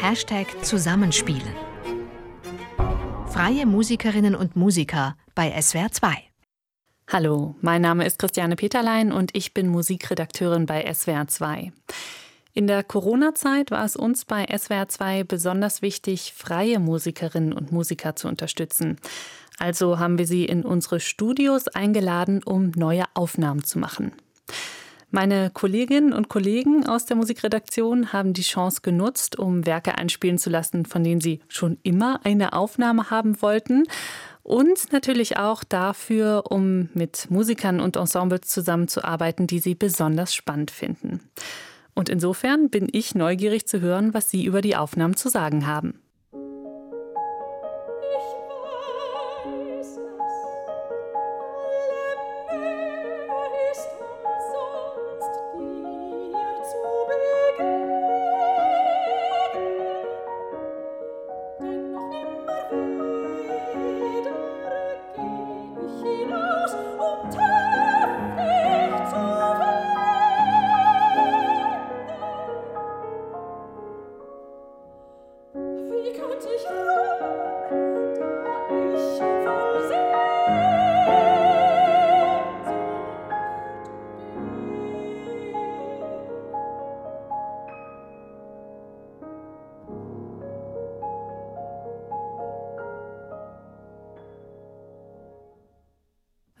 Hashtag Zusammenspielen. Freie Musikerinnen und Musiker bei SWR 2. Hallo, mein Name ist Christiane Peterlein und ich bin Musikredakteurin bei SWR 2. In der Corona-Zeit war es uns bei SWR 2 besonders wichtig, freie Musikerinnen und Musiker zu unterstützen. Also haben wir sie in unsere Studios eingeladen, um neue Aufnahmen zu machen. Meine Kolleginnen und Kollegen aus der Musikredaktion haben die Chance genutzt, um Werke einspielen zu lassen, von denen sie schon immer eine Aufnahme haben wollten. Und natürlich auch dafür, um mit Musikern und Ensembles zusammenzuarbeiten, die sie besonders spannend finden. Und insofern bin ich neugierig zu hören, was Sie über die Aufnahmen zu sagen haben.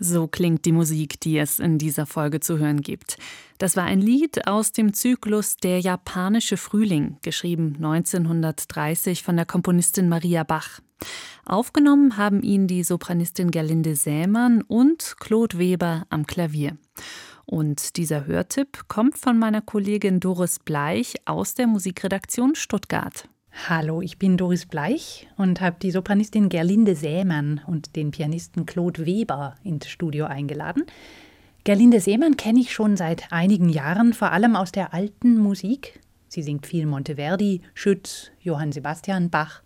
So klingt die Musik, die es in dieser Folge zu hören gibt. Das war ein Lied aus dem Zyklus Der japanische Frühling, geschrieben 1930 von der Komponistin Maria Bach. Aufgenommen haben ihn die Sopranistin Gerlinde Sämann und Claude Weber am Klavier. Und dieser Hörtipp kommt von meiner Kollegin Doris Bleich aus der Musikredaktion Stuttgart. Hallo, ich bin Doris Bleich und habe die Sopranistin Gerlinde Sämann und den Pianisten Claude Weber ins Studio eingeladen. Gerlinde Sämann kenne ich schon seit einigen Jahren, vor allem aus der alten Musik. Sie singt viel Monteverdi, Schütz, Johann Sebastian Bach.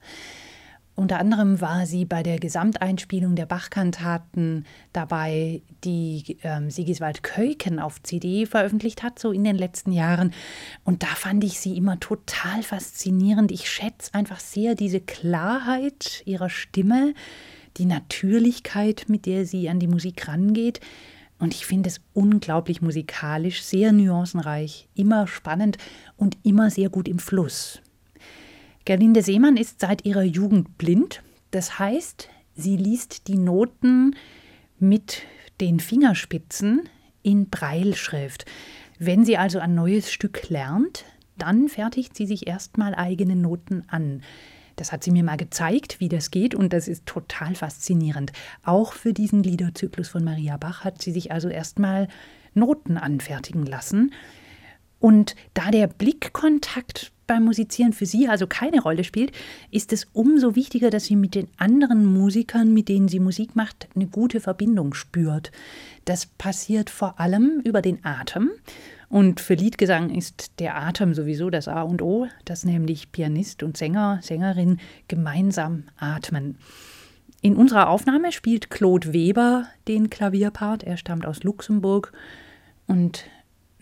Unter anderem war sie bei der Gesamteinspielung der Bach-Kantaten dabei, die ähm, Sigiswald Keuken auf CD veröffentlicht hat, so in den letzten Jahren. Und da fand ich sie immer total faszinierend. Ich schätze einfach sehr diese Klarheit ihrer Stimme, die Natürlichkeit, mit der sie an die Musik rangeht. Und ich finde es unglaublich musikalisch, sehr nuancenreich, immer spannend und immer sehr gut im Fluss. Gerlinde Seemann ist seit ihrer Jugend blind. Das heißt, sie liest die Noten mit den Fingerspitzen in Breilschrift. Wenn sie also ein neues Stück lernt, dann fertigt sie sich erstmal eigene Noten an. Das hat sie mir mal gezeigt, wie das geht, und das ist total faszinierend. Auch für diesen Liederzyklus von Maria Bach hat sie sich also erstmal Noten anfertigen lassen. Und da der Blickkontakt beim Musizieren für sie also keine Rolle spielt, ist es umso wichtiger, dass sie mit den anderen Musikern, mit denen sie Musik macht, eine gute Verbindung spürt. Das passiert vor allem über den Atem. Und für Liedgesang ist der Atem sowieso das A und O, dass nämlich Pianist und Sänger, Sängerin gemeinsam atmen. In unserer Aufnahme spielt Claude Weber den Klavierpart. Er stammt aus Luxemburg und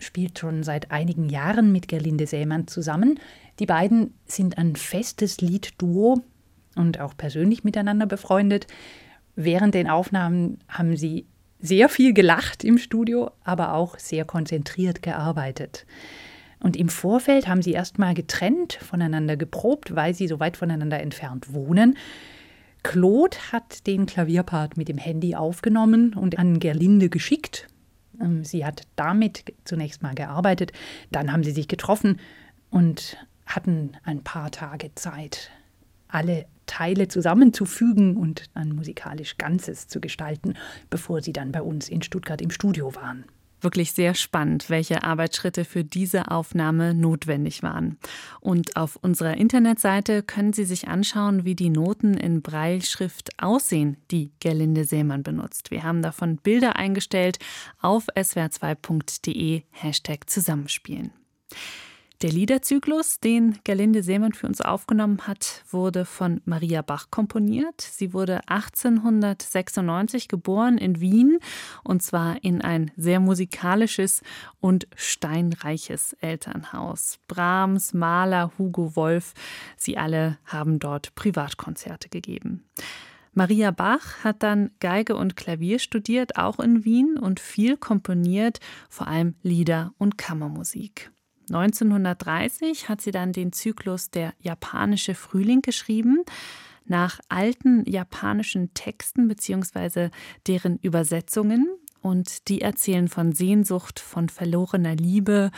spielt schon seit einigen Jahren mit Gerlinde Sämann zusammen. Die beiden sind ein festes Liedduo und auch persönlich miteinander befreundet. Während den Aufnahmen haben sie sehr viel gelacht im Studio, aber auch sehr konzentriert gearbeitet. Und im Vorfeld haben sie erstmal getrennt voneinander geprobt, weil sie so weit voneinander entfernt wohnen. Claude hat den Klavierpart mit dem Handy aufgenommen und an Gerlinde geschickt. Ähm, sie hat damit zunächst mal gearbeitet, dann haben sie sich getroffen und hatten ein paar Tage Zeit, alle Teile zusammenzufügen und ein musikalisch Ganzes zu gestalten, bevor sie dann bei uns in Stuttgart im Studio waren. Wirklich sehr spannend, welche Arbeitsschritte für diese Aufnahme notwendig waren. Und auf unserer Internetseite können Sie sich anschauen, wie die Noten in Breilschrift aussehen, die Gerlinde Seemann benutzt. Wir haben davon Bilder eingestellt auf swr2.de Hashtag Zusammenspielen. Der Liederzyklus, den Gerlinde Seemann für uns aufgenommen hat, wurde von Maria Bach komponiert. Sie wurde 1896 geboren in Wien und zwar in ein sehr musikalisches und steinreiches Elternhaus. Brahms, Mahler, Hugo Wolf, sie alle haben dort Privatkonzerte gegeben. Maria Bach hat dann Geige und Klavier studiert, auch in Wien, und viel komponiert, vor allem Lieder und Kammermusik. 1930 hat sie dann den Zyklus Der japanische Frühling geschrieben, nach alten japanischen Texten bzw. deren Übersetzungen. Und die erzählen von Sehnsucht, von verlorener Liebe.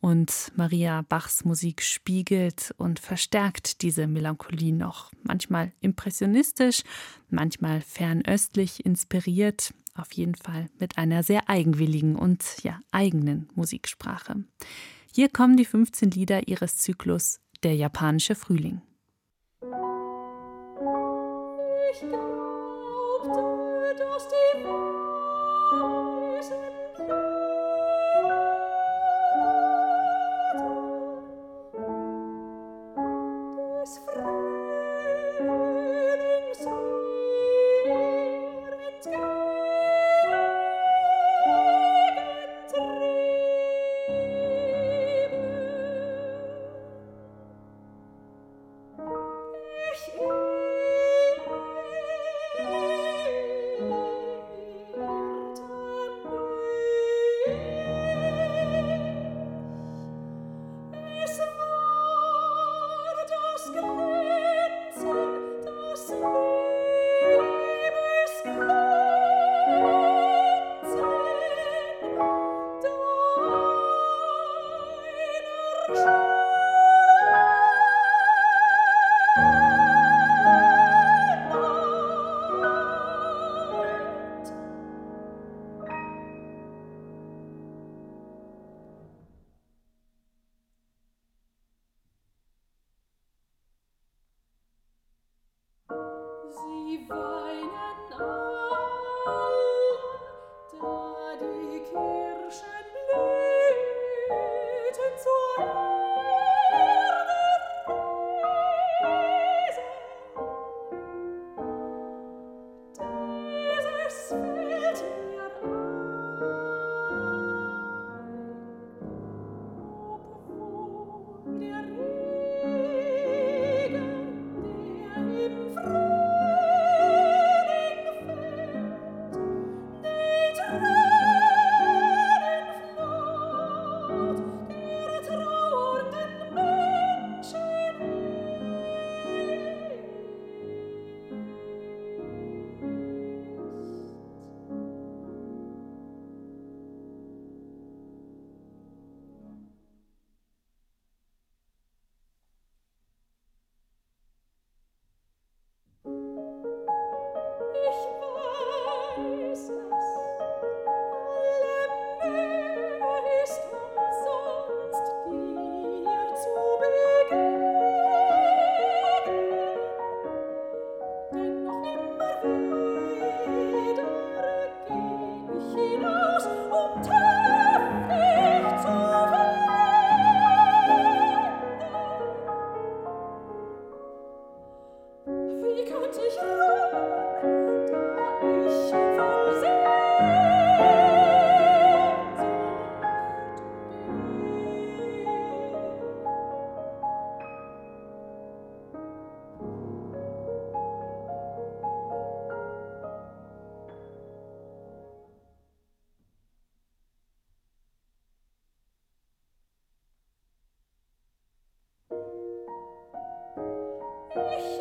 Und Maria Bachs Musik spiegelt und verstärkt diese Melancholie noch. Manchmal impressionistisch, manchmal fernöstlich inspiriert. Auf jeden Fall mit einer sehr eigenwilligen und ja, eigenen Musiksprache. Hier kommen die 15 Lieder ihres Zyklus Der japanische Frühling. Ich glaubte, dass die Weisen Ich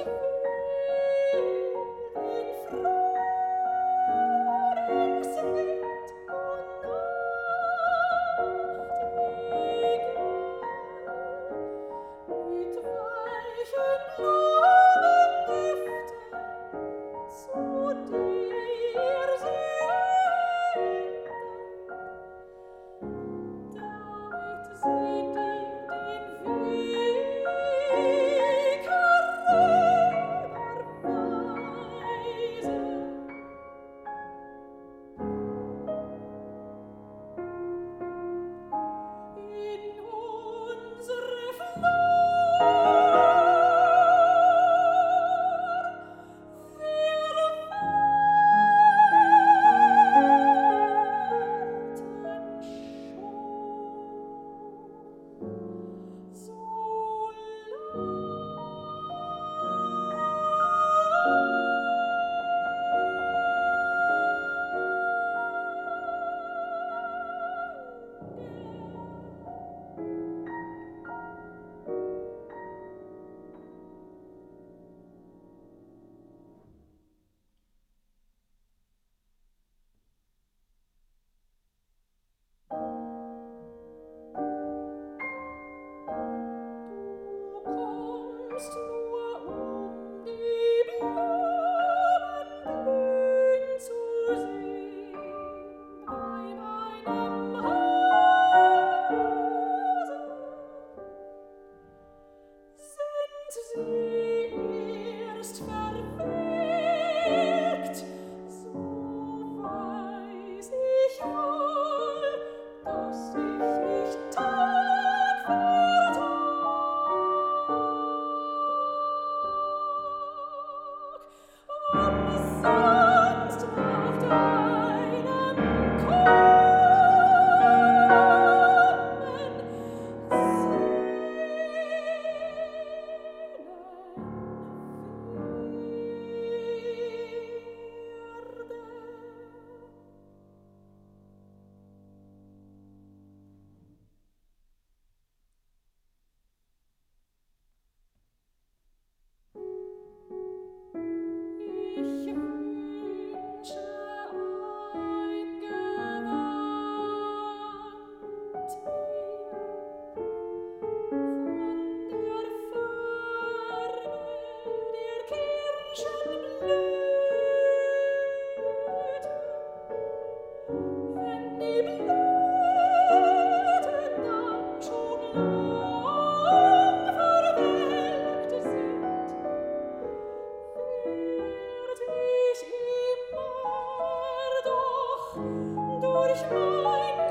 durch mein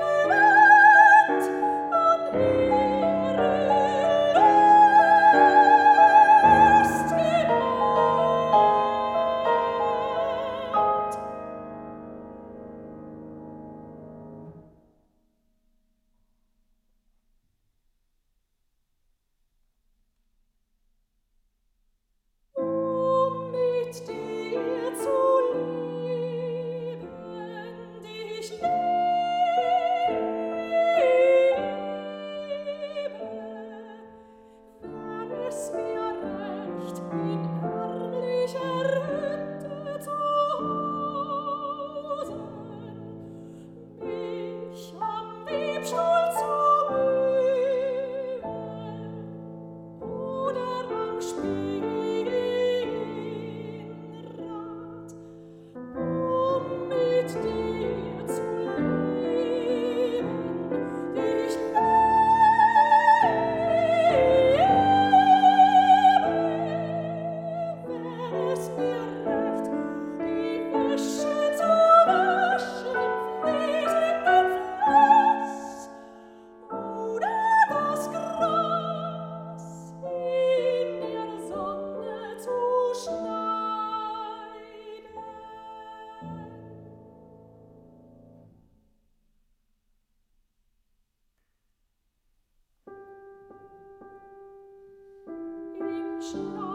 知道。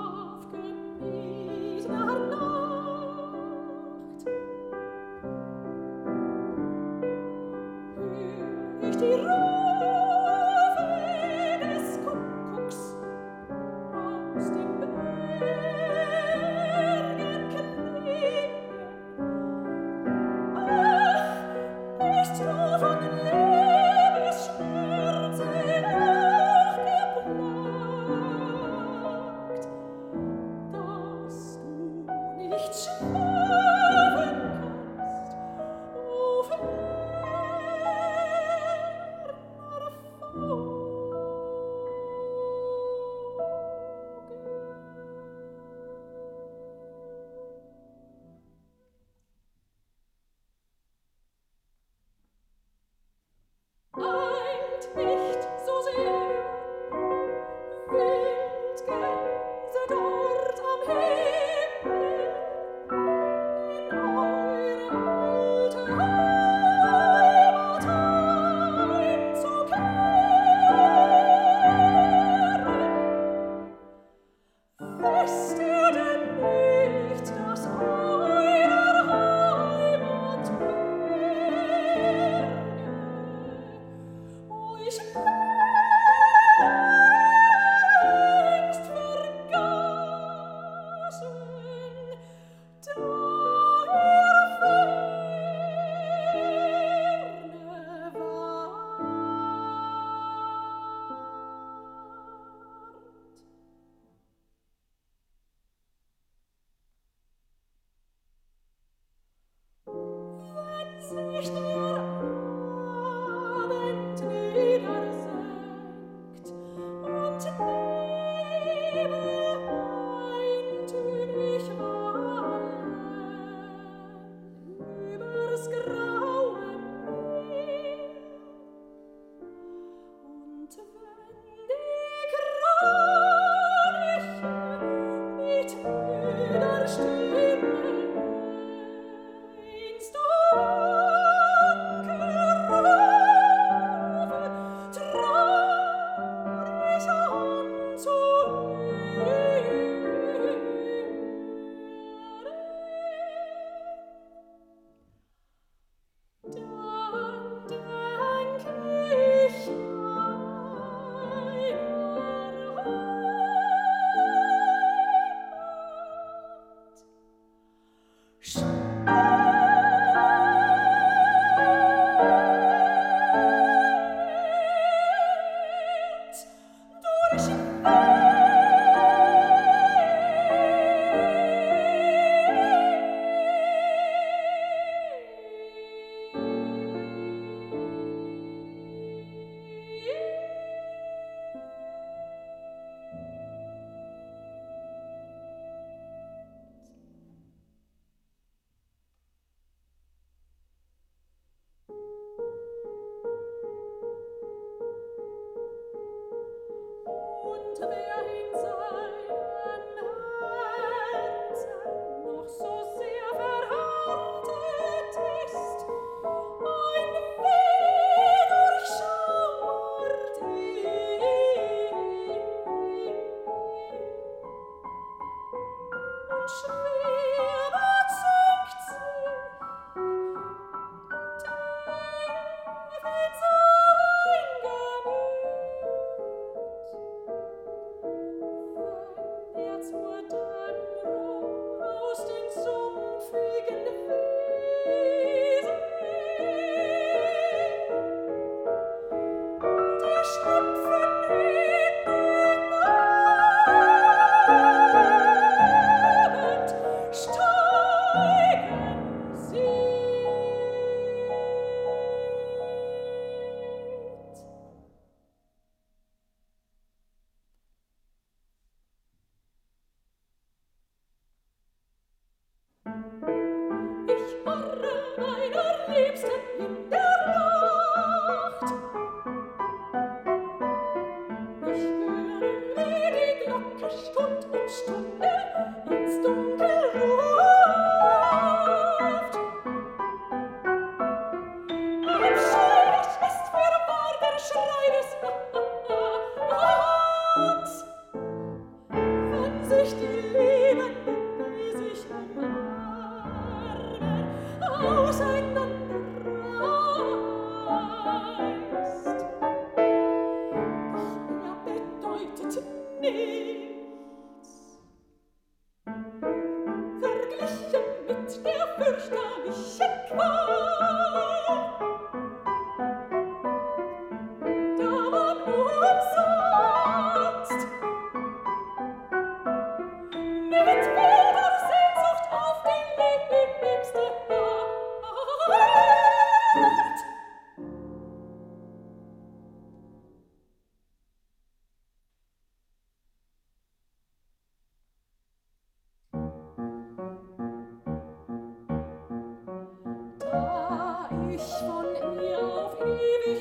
Shut up!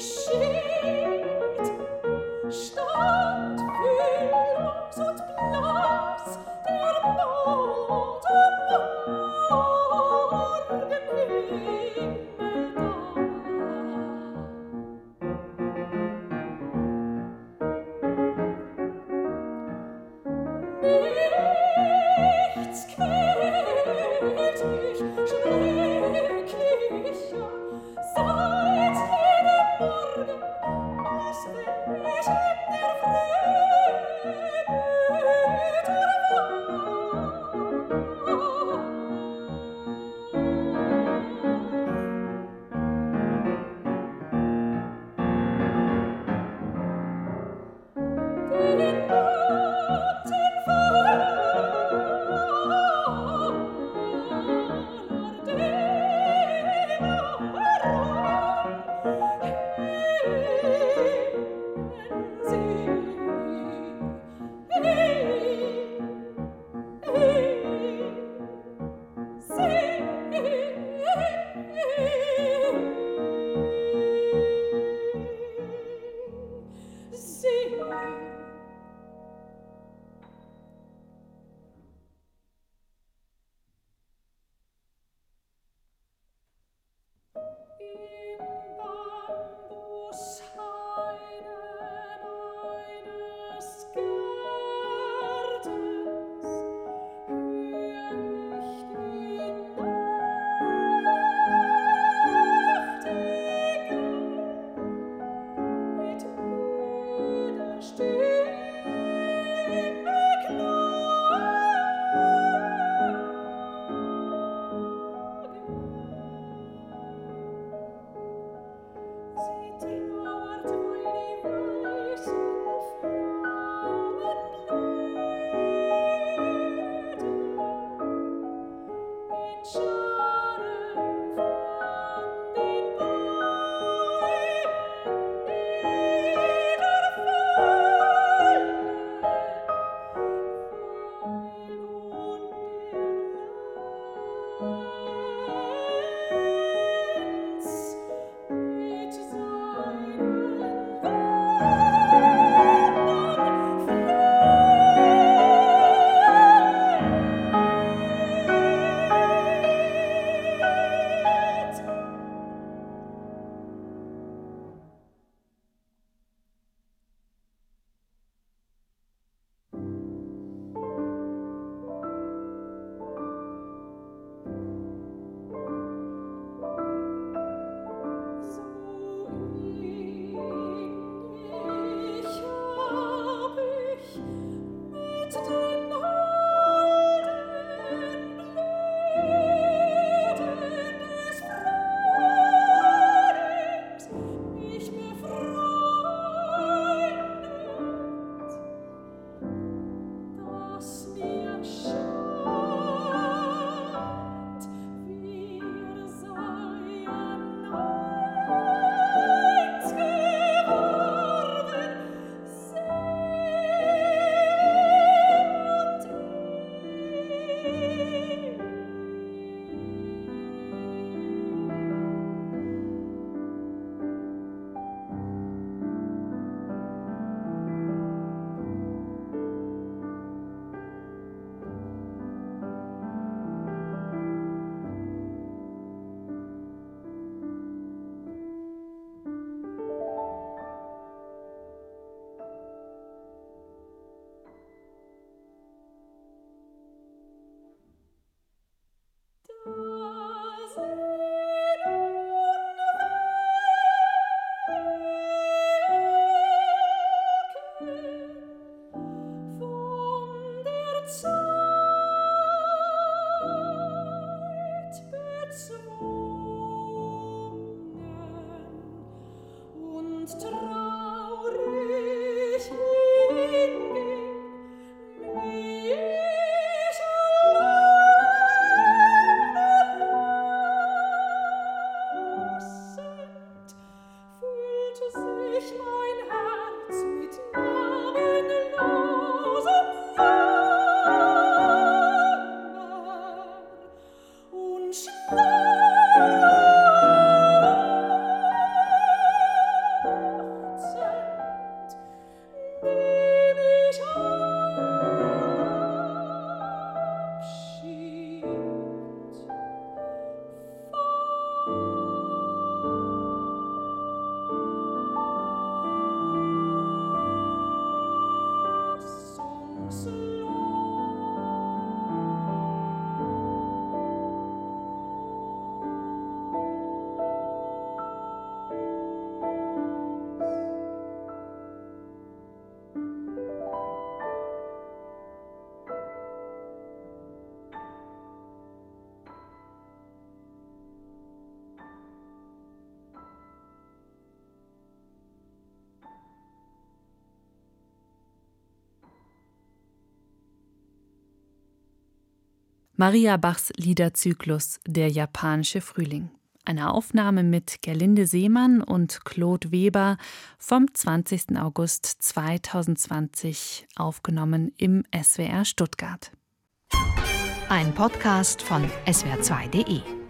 share. Maria Bachs Liederzyklus Der japanische Frühling. Eine Aufnahme mit Gerlinde Seemann und Claude Weber vom 20. August 2020, aufgenommen im SWR Stuttgart. Ein Podcast von swr2.de